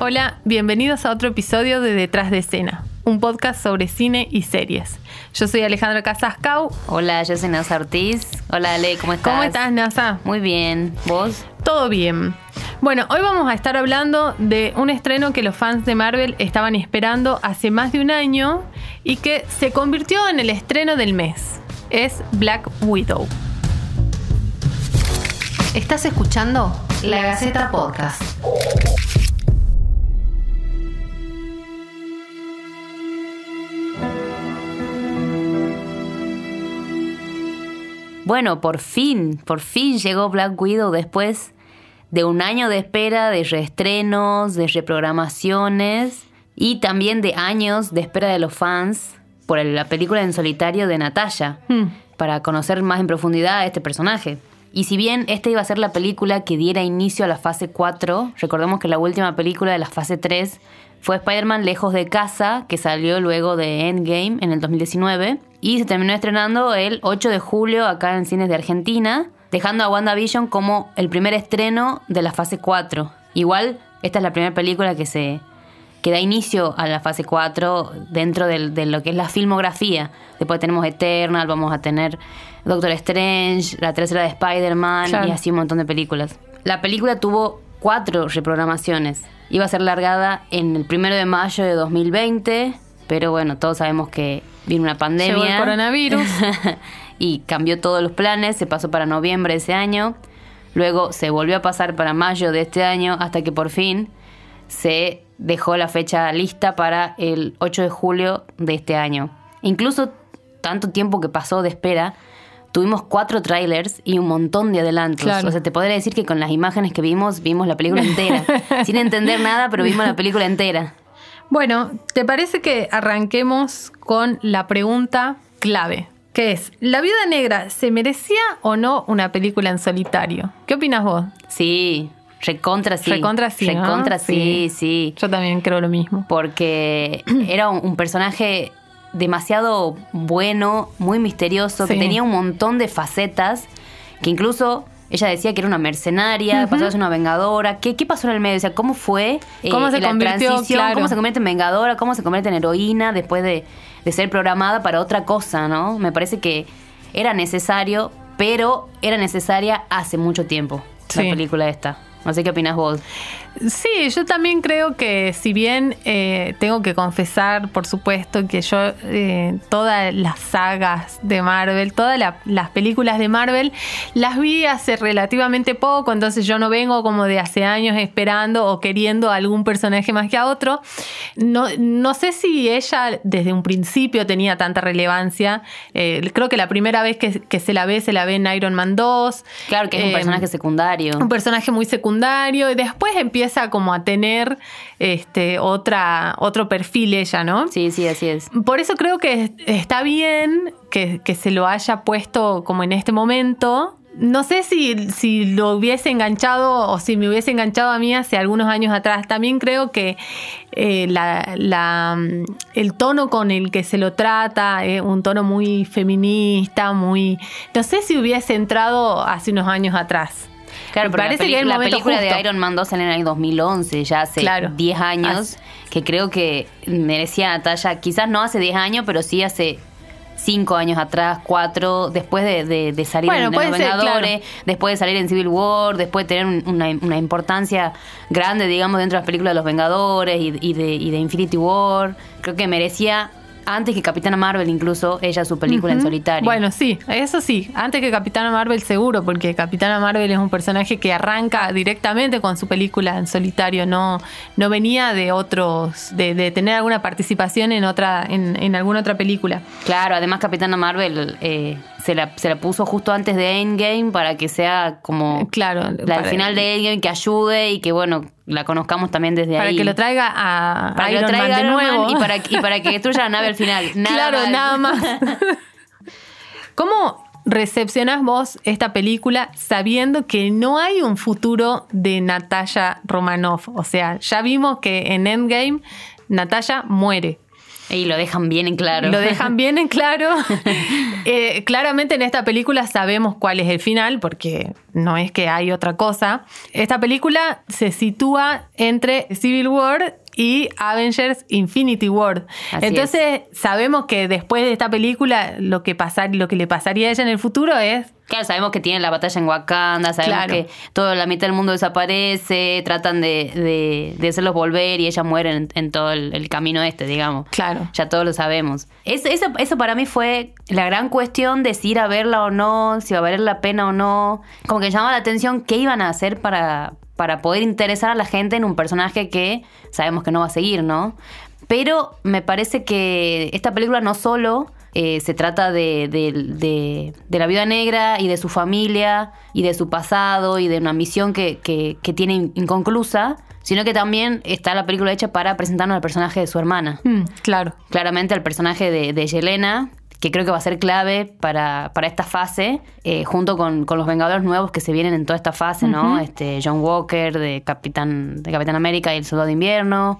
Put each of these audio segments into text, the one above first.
Hola, bienvenidos a otro episodio de Detrás de Escena, un podcast sobre cine y series. Yo soy Alejandra Casascau. Hola, yo soy Nasa Ortiz. Hola, Ale, ¿cómo estás? ¿Cómo estás, Nasa? Muy bien. ¿Vos? Todo bien. Bueno, hoy vamos a estar hablando de un estreno que los fans de Marvel estaban esperando hace más de un año y que se convirtió en el estreno del mes. Es Black Widow. Estás escuchando La Gaceta Podcast. Bueno, por fin, por fin llegó Black Widow después de un año de espera, de reestrenos, de reprogramaciones y también de años de espera de los fans por la película en solitario de Natalia, Hmm. para conocer más en profundidad a este personaje. Y si bien esta iba a ser la película que diera inicio a la fase 4, recordemos que la última película de la fase 3 fue Spider-Man Lejos de Casa, que salió luego de Endgame en el 2019, y se terminó estrenando el 8 de julio acá en cines de Argentina, dejando a WandaVision como el primer estreno de la fase 4. Igual, esta es la primera película que se que da inicio a la fase 4 dentro del- de lo que es la filmografía. Después tenemos Eternal, vamos a tener Doctor Strange, la tercera de Spider-Man Claro. y así un montón de películas. La película tuvo cuatro reprogramaciones. Iba a ser largada en el primero de mayo de 2020, pero bueno, todos sabemos que vino una pandemia. Llegó el coronavirus. y cambió todos los planes, se pasó para noviembre de ese año, luego se volvió a pasar para mayo de este año, hasta que por fin se dejó la fecha lista para el 8 de julio de este año. Incluso tanto tiempo que pasó de espera, tuvimos cuatro trailers y un montón de adelantos. Claro. O sea, te podría decir que con las imágenes que vimos, vimos la película entera. Sin entender nada, pero vimos la película entera. Bueno, ¿te parece que arranquemos con la pregunta clave? Que es, ¿La Viuda Negra se merecía o no una película en solitario? ¿Qué opinas vos? Sí, recontra sí. Recontra sí, ¿no? Recontra sí, Sí. sí. Yo también creo lo mismo. porque era un, un personaje demasiado bueno, muy misterioso, que tenía un montón de facetas, que incluso ella decía que era una mercenaria, pasó a ser una vengadora. ¿Qué, qué pasó en el medio? O sea, ¿cómo fue eh, ¿Cómo se la convirtió? transición? Claro. ¿Cómo se convierte en vengadora? ¿Cómo se convierte en heroína después de, de ser programada para otra cosa, no? Me parece que era necesario, pero era necesaria hace mucho tiempo Sí. la película esta. No sé qué opinas vos. Sí, yo también creo que si bien eh, tengo que confesar, por supuesto, que yo eh, todas las sagas de Marvel, todas la- las películas de Marvel, las vi hace relativamente poco, entonces yo no vengo como de hace años esperando o queriendo a algún personaje más que a otro. No, no sé si ella desde un principio tenía tanta relevancia. Eh, creo que la primera vez que, que se la ve, se la ve en Iron Man 2. Claro que es un personaje secundario. un personaje muy secundario y después empieza como a tener este otra otro perfil ella, ¿no? Sí, sí, así es. Por eso creo que está bien que, que se lo haya puesto como en este momento. No sé si, si lo hubiese enganchado o si me hubiese enganchado a mí hace algunos años atrás. También creo que eh, la- la, mm, el tono con el que se lo trata es un tono muy feminista, muy... No sé si hubiese entrado hace unos años atrás. Claro, pero parece la, que la película justo. de Iron Man 2 salió en el año 2011, ya hace Claro. 10 años, que creo que merecía Natalia, quizás no hace 10 años, pero sí hace 5 años atrás, 4, después de, de- de salir Bueno, en Los ser, Vengadores, claro. después de salir en Civil War, después de tener un- una, una importancia grande, digamos, dentro de las películas de Los Vengadores y, y de, y de Infinity War. Creo que merecía, antes que Capitana Marvel incluso, ella su película en solitario. Bueno, sí, eso sí. Antes que Capitana Marvel, seguro, porque Capitana Marvel es un personaje que arranca directamente con su película en solitario. No, no venía de otros, de, de tener alguna participación en otra, en, en alguna otra película. Claro, además Capitana Marvel eh, se, la, se la puso justo antes de Endgame para que sea como Claro, la final de Endgame que ayude y que bueno, la conozcamos también desde Para ahí. que lo traiga a para que Iron lo traiga Man de Man nuevo. y para, y para que destruya la nave al final. Nada claro, más. nada más. ¿Cómo recepcionás vos esta película sabiendo que no hay un futuro de Natalia Romanoff? O sea, ya vimos que en Endgame Natalia muere. Y lo dejan bien en claro. Lo dejan bien en claro. Eh, claramente en esta película sabemos cuál es el final, porque no es que hay otra cosa. Esta película se sitúa entre Civil War y Avengers Infinity War. Así Entonces sabemos que después de esta película lo que, pasar, lo que le pasaría a ella en el futuro es Claro, sabemos que tienen la batalla en Wakanda, sabemos Claro. que toda la mitad del mundo desaparece, tratan de, de, de hacerlos volver y ellas mueren en, en todo el, el camino este, digamos. Claro. Ya todos lo sabemos. Es- eso, eso para mí fue la gran cuestión de si ir a verla o no, si va a valer la pena o no. Como que llamaba la atención qué iban a hacer para, para poder interesar a la gente en un personaje que sabemos que no va a seguir, ¿no? Pero me parece que esta película no solo eh, se trata de, de- de- de la viuda negra y de su familia y de su pasado y de una misión que, que- que tiene in- inconclusa, sino que también está la película hecha para presentarnos al personaje de su hermana. mm, claro. Claramente al personaje de, de Yelena, que creo que va a ser clave para, para esta fase, eh, junto con, con los Vengadores nuevos que se vienen en toda esta fase, ¿no? Este, John Walker de Capitán, de Capitán América y el Soldado de Invierno,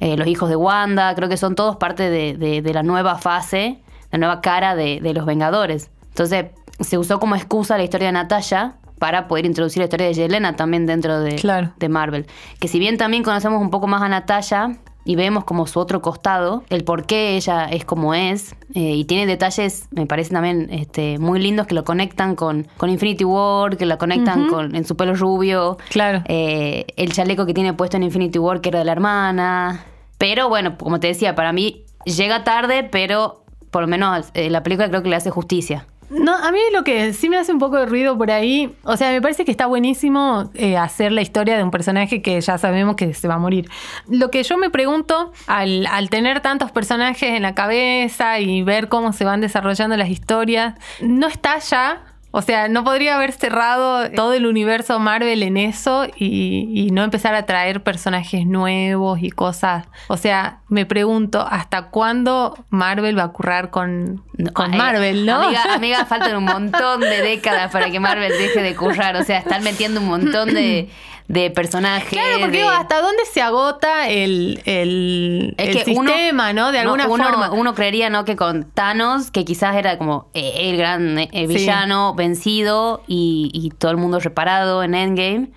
eh, los hijos de Wanda, creo que son todos parte de, de- de la nueva fase, la nueva cara de, de los Vengadores. Entonces, se usó como excusa la historia de Natalia para poder introducir la historia de Yelena también dentro de, Claro. de Marvel. Que si bien también conocemos un poco más a Natalia y vemos como su otro costado, el por qué ella es como es, eh, y tiene detalles, me parecen también este, muy lindos que lo conectan con, con Infinity War, que lo conectan con en su pelo rubio, Claro. eh, el chaleco que tiene puesto en Infinity War que era de la hermana. Pero bueno, como te decía, para mí llega tarde, pero por lo menos eh, la película creo que le hace justicia. No, a mí lo que sí me hace un poco de ruido por ahí, o sea, me parece que está buenísimo eh, hacer la historia de un personaje que ya sabemos que se va a morir. Lo que yo me pregunto, al, al tener tantos personajes en la cabeza y ver cómo se van desarrollando las historias, ¿no está ya? O sea, ¿no podría haber cerrado todo el universo Marvel en eso y, y no empezar a traer personajes nuevos y cosas? O sea, me pregunto, ¿hasta cuándo Marvel va a currar con, con Marvel, no? Amiga, amiga, faltan un montón de décadas para que Marvel deje de currar. O sea, están metiendo un montón de, de personajes. Claro, porque de- ¿hasta dónde se agota el, el, Es el que uno- sistema, no? De alguna uno, forma. Uno creería, ¿no? Que con Thanos, que quizás era como eh, el gran eh, Sí. villano vencido y, y todo el mundo reparado en Endgame,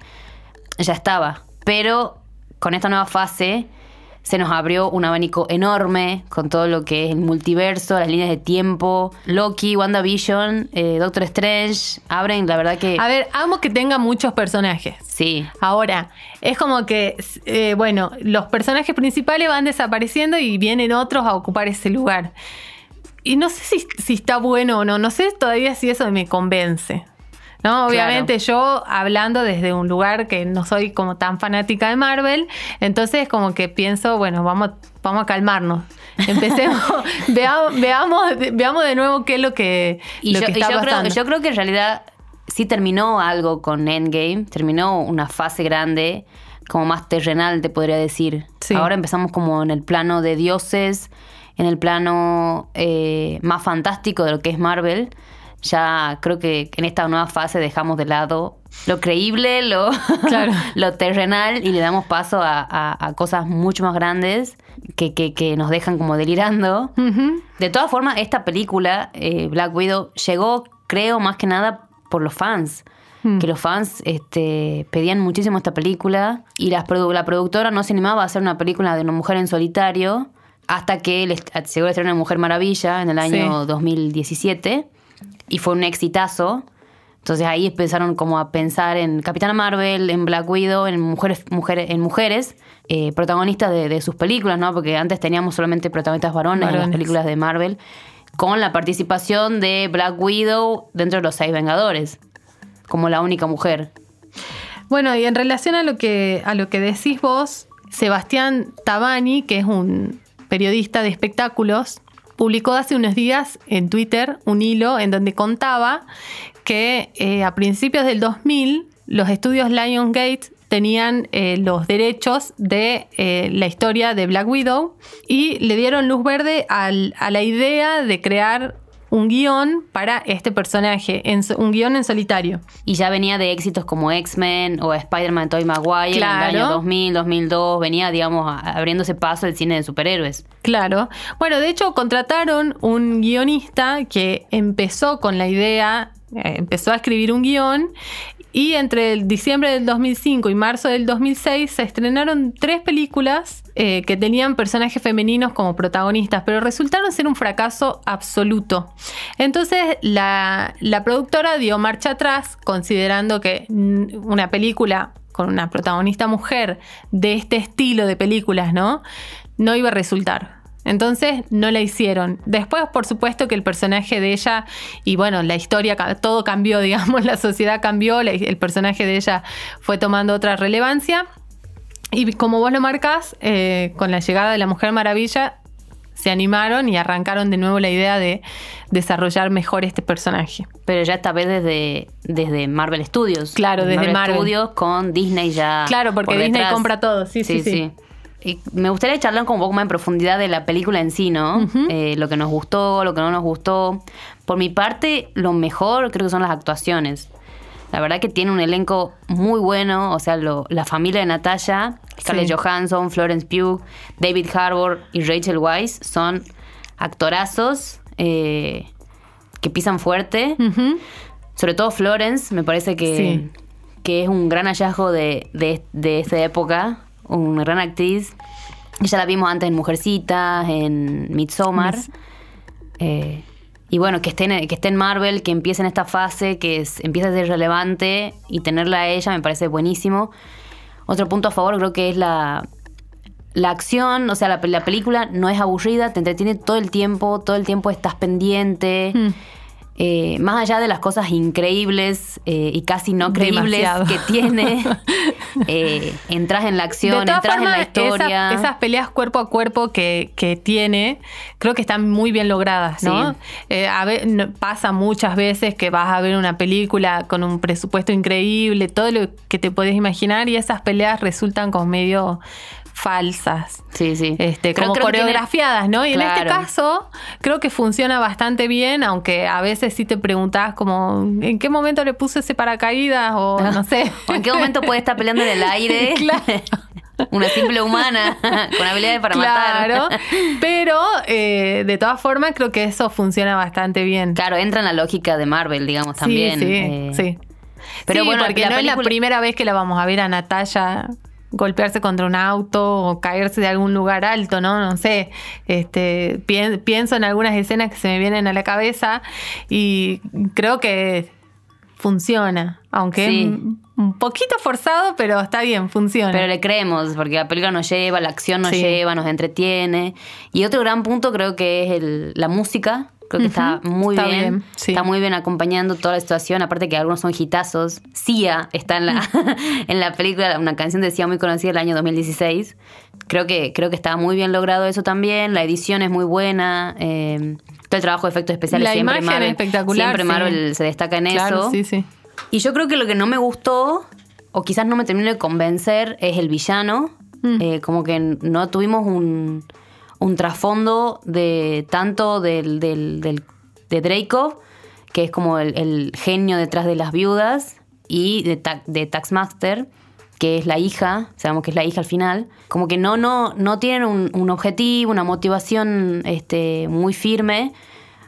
ya estaba. Pero con esta nueva fase se nos abrió un abanico enorme con todo lo que es el multiverso, las líneas de tiempo, Loki, WandaVision, eh, Doctor Strange, abren, la verdad que... A ver, amo que tenga muchos personajes. Sí, Ahora, es como que, eh, bueno, los personajes principales van desapareciendo y vienen otros a ocupar ese lugar. Y no sé si, si está bueno o no, no sé todavía si eso me convence. ¿No? Obviamente yo hablando desde un lugar que no soy como tan fanática de Marvel, entonces como que pienso, bueno, vamos, vamos a calmarnos. Empecemos, veamos, veamos, veamos de nuevo qué es lo que, Y lo yo, que y está yo creo, pasando. yo creo que en realidad sí terminó algo con Endgame, terminó una fase grande, como más terrenal, te podría decir. Sí. Ahora empezamos como en el plano de dioses, en el plano eh, más fantástico de lo que es Marvel. Ya creo que en esta nueva fase dejamos de lado lo creíble, lo, Claro. lo terrenal y le damos paso a, a- a cosas mucho más grandes que, que- que nos dejan como delirando. De todas formas, esta película, eh, Black Widow, llegó, creo, más que nada por los fans. Hmm. Que los fans este, pedían muchísimo esta película y las produ- la productora no se animaba a hacer una película de una mujer en solitario hasta que llegó el estreno de Mujer Maravilla en el año Sí. 2017 y fue un exitazo. Entonces ahí empezaron como a pensar en Capitana Marvel, en Black Widow, en mujeres, mujeres, en mujeres eh, protagonistas de, de sus películas, ¿no? Porque antes teníamos solamente protagonistas varones, en las películas de Marvel, con la participación de Black Widow dentro de los seis Vengadores, como la única mujer. Bueno, y en relación a lo que, a lo que decís vos, Sebastián Tabani, que es un periodista de espectáculos, publicó hace unos días en Twitter un hilo en donde contaba que eh, a principios del 2000 los estudios Lionsgate tenían eh, los derechos de eh, la historia de Black Widow y le dieron luz verde a la idea de crear un guion para este personaje, en, un guion en solitario. Y ya venía de éxitos como X-Men o Spider-Man Tobey Maguire en el año 2000, 2002, venía, digamos, abriéndose paso el cine de superhéroes. Claro. Bueno, de hecho contrataron un guionista que empezó con la idea eh, empezó a escribir un guion y entre diciembre del 2005 y marzo del 2006 se estrenaron tres películas eh, que tenían personajes femeninos como protagonistas, pero resultaron ser un fracaso absoluto. Entonces la, la productora dio marcha atrás, considerando que una película con una protagonista mujer de este estilo de películas, ¿no? No iba a resultar. Entonces no la hicieron. Después, por supuesto, que el personaje de ella, y bueno, la historia, todo cambió, digamos, la sociedad cambió, el personaje de ella fue tomando otra relevancia. Y como vos lo marcas, eh, con la llegada de la Mujer Maravilla, se animaron y arrancaron de nuevo la idea de desarrollar mejor este personaje. Pero ya esta vez desde, desde Marvel Studios. Claro, desde Marvel, Studios con Disney ya. Claro, porque Disney compra todo, sí, sí. sí me gustaría charlar con un poco más en profundidad de la película en sí, ¿no? Eh, lo que nos gustó, lo que no nos gustó. Por mi parte, lo mejor creo que son las actuaciones. La verdad que tiene un elenco muy bueno, o sea, la familia de Natalia, Scarlett Johansson, Florence Pugh, David Harbour y Rachel Weisz son actorazos eh, que pisan fuerte. Sobre todo Florence, me parece que, que es un gran hallazgo de, de, de esta época una gran actriz. Ya la vimos antes en Mujercitas, en Midsommar. Eh, y bueno, que esté, en, que esté en Marvel, que empiece en esta fase, que es, empiece a ser relevante y tenerla a ella me parece buenísimo. Otro punto a favor creo que es la, la acción, o sea, la, la película no es aburrida, te entretiene todo el tiempo, todo el tiempo estás pendiente. Mm. Eh, más allá de las cosas increíbles eh, y casi no creíbles que tiene, eh, entras en la acción, entras en la historia. esas peleas cuerpo a cuerpo que, tiene, creo que están muy bien logradas, ¿no? A ver, pasa muchas veces que vas a ver una película con un presupuesto increíble, todo lo que te puedes imaginar, y esas peleas resultan como medio falsas. Sí, sí. Este, como coreografiadas, ¿no? Y en este caso creo que funciona bastante bien, aunque a veces sí te preguntas como ¿en qué momento le puse ese paracaídas? O no, sé. o en qué momento puede estar peleando en el aire. claro. Una simple humana con habilidades para matar. Claro, pero eh, de todas formas creo que eso funciona bastante bien. Claro, entra en la lógica de Marvel, digamos, también. Sí, eh. sí. Pero bueno, porque no es la primera vez que la vamos a ver a Natalia golpearse contra un auto o caerse de algún lugar alto, ¿no? No sé. Este, pienso en algunas escenas que se me vienen a la cabeza y creo que funciona, aunque es un poquito forzado, pero está bien, funciona. Pero le creemos, porque la película nos lleva, la acción nos lleva, nos entretiene. Y otro gran punto creo que es el, la música. Creo que está muy bien. Está muy bien acompañando toda la situación. Aparte que algunos son hitazos. Sia está en la, en la película, una canción de Sia muy conocida del año 2016. Creo que, creo que está muy bien logrado eso también. La edición es muy buena. Eh, todo el trabajo de efectos especiales la siempre Marvel, espectacular. Siempre Marvel se destaca en eso. Sí, sí. Y yo creo que lo que no me gustó, o quizás no me terminó de convencer, es el villano. Mm. Eh, como que no tuvimos un un trasfondo de tanto del, del, de Draco, que es como el, genio detrás de las viudas, y de, de Taxmaster, que es la hija, sabemos que es la hija al final, como que no, no, no tienen un, objetivo, una motivación este, muy firme,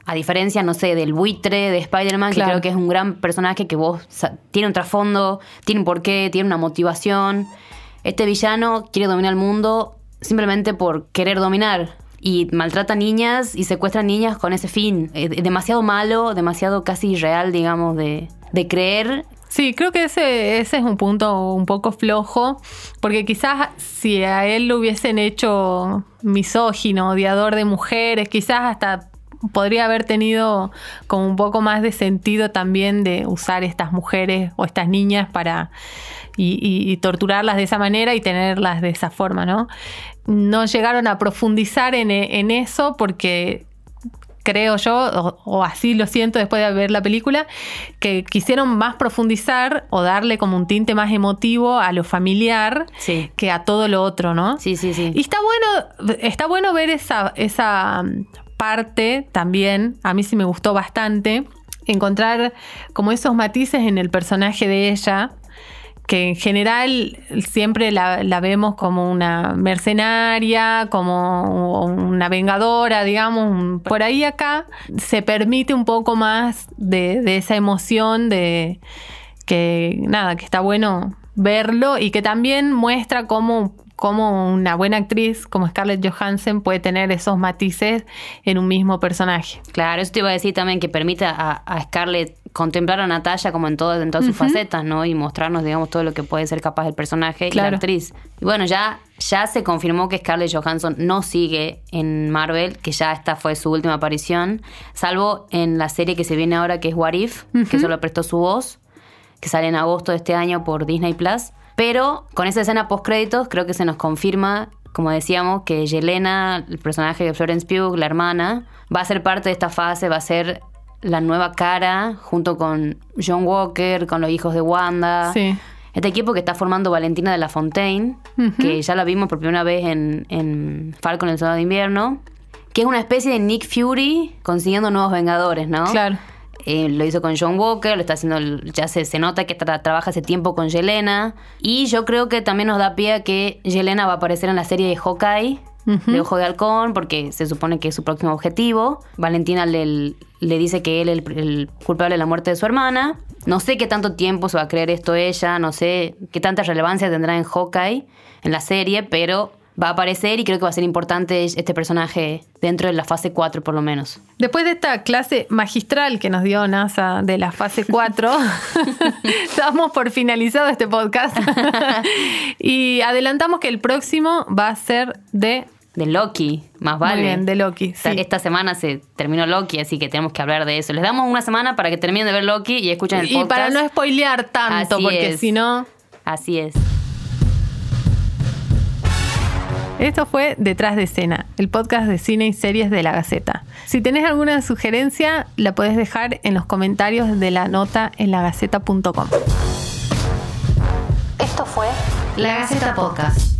a diferencia, no sé, del buitre de Spider-Man, que creo que es un gran personaje que vos tiene un trasfondo, tiene un porqué, tiene una motivación. Este villano quiere dominar el mundo simplemente por querer dominar. Y maltrata niñas y secuestra niñas con ese fin. demasiado malo, demasiado casi irreal, digamos, de, de creer Sí, creo que ese, ese es un punto un poco flojo, porque quizás si a él lo hubiesen hecho misógino, odiador de mujeres, quizás hasta podría haber tenido como un poco más de sentido también de usar estas mujeres o estas niñas para y, torturarlas de esa manera y tenerlas de esa forma, ¿no? No llegaron a profundizar en, en eso porque creo yo, o, así lo siento después de ver la película, que quisieron más profundizar o darle como un tinte más emotivo a lo familiar que a todo lo otro, ¿no? Sí, sí, sí. Y está bueno, está bueno ver esa, esa parte también, a mí sí me gustó bastante, encontrar como esos matices en el personaje de ella, que en general siempre la, vemos como una mercenaria, como una vengadora, digamos. Por ahí acá se permite un poco más de, esa emoción de que nada, que está bueno verlo y que también muestra cómo cómo una buena actriz como Scarlett Johansson puede tener esos matices en un mismo personaje. Claro, eso te iba a decir también que permita a, Scarlett contemplar a Natalia como en, todo, en todas sus facetas, ¿no? Y mostrarnos, digamos, todo lo que puede ser capaz el personaje y la actriz. Y bueno, ya, ya se confirmó que Scarlett Johansson no sigue en Marvel, que ya esta fue su última aparición, salvo en la serie que se viene ahora, que es What If, que solo prestó su voz, que sale en agosto de este año por Disney Plus. Pero con esa escena post créditos creo que se nos confirma, como decíamos, que Yelena, el personaje de Florence Pugh, la hermana, va a ser parte de esta fase, va a ser la nueva cara junto con John Walker, con los hijos de Wanda. Sí. Este equipo que está formando Valentina de la Fontaine, que ya la vimos por primera vez en, en Falcon el Soldado de Invierno, que es una especie de Nick Fury consiguiendo nuevos Vengadores, ¿no? Claro. Eh, lo hizo con John Walker, lo está haciendo, ya se, se nota que trabaja hace tiempo con Yelena. Y yo creo que también nos da pie a que Yelena va a aparecer en la serie de Hawkeye, de Ojo de Halcón, porque se supone que es su próximo objetivo. Valentina le, le dice que él es el, culpable de la muerte de su hermana. No sé qué tanto tiempo se va a creer esto ella, no sé qué tanta relevancia tendrá en Hawkeye, en la serie, pero va a aparecer y creo que va a ser importante este personaje dentro de la fase 4 por lo menos. Después de esta clase magistral que nos dio NASA de la fase 4, damos por finalizado este podcast y adelantamos que el próximo va a ser de... De Loki, más vale. Muy bien, de Loki. Esta semana se terminó Loki, así que tenemos que hablar de eso. Les damos una semana para que terminen de ver Loki y escuchen el podcast. Y para no spoilear tanto, porque si no... Así es. Esto fue Detrás de escena, el podcast de cine y series de la Gaceta. Si tenés alguna sugerencia, la podés dejar en los comentarios de la nota en lagaceta.com. Esto fue La Gaceta Podcast.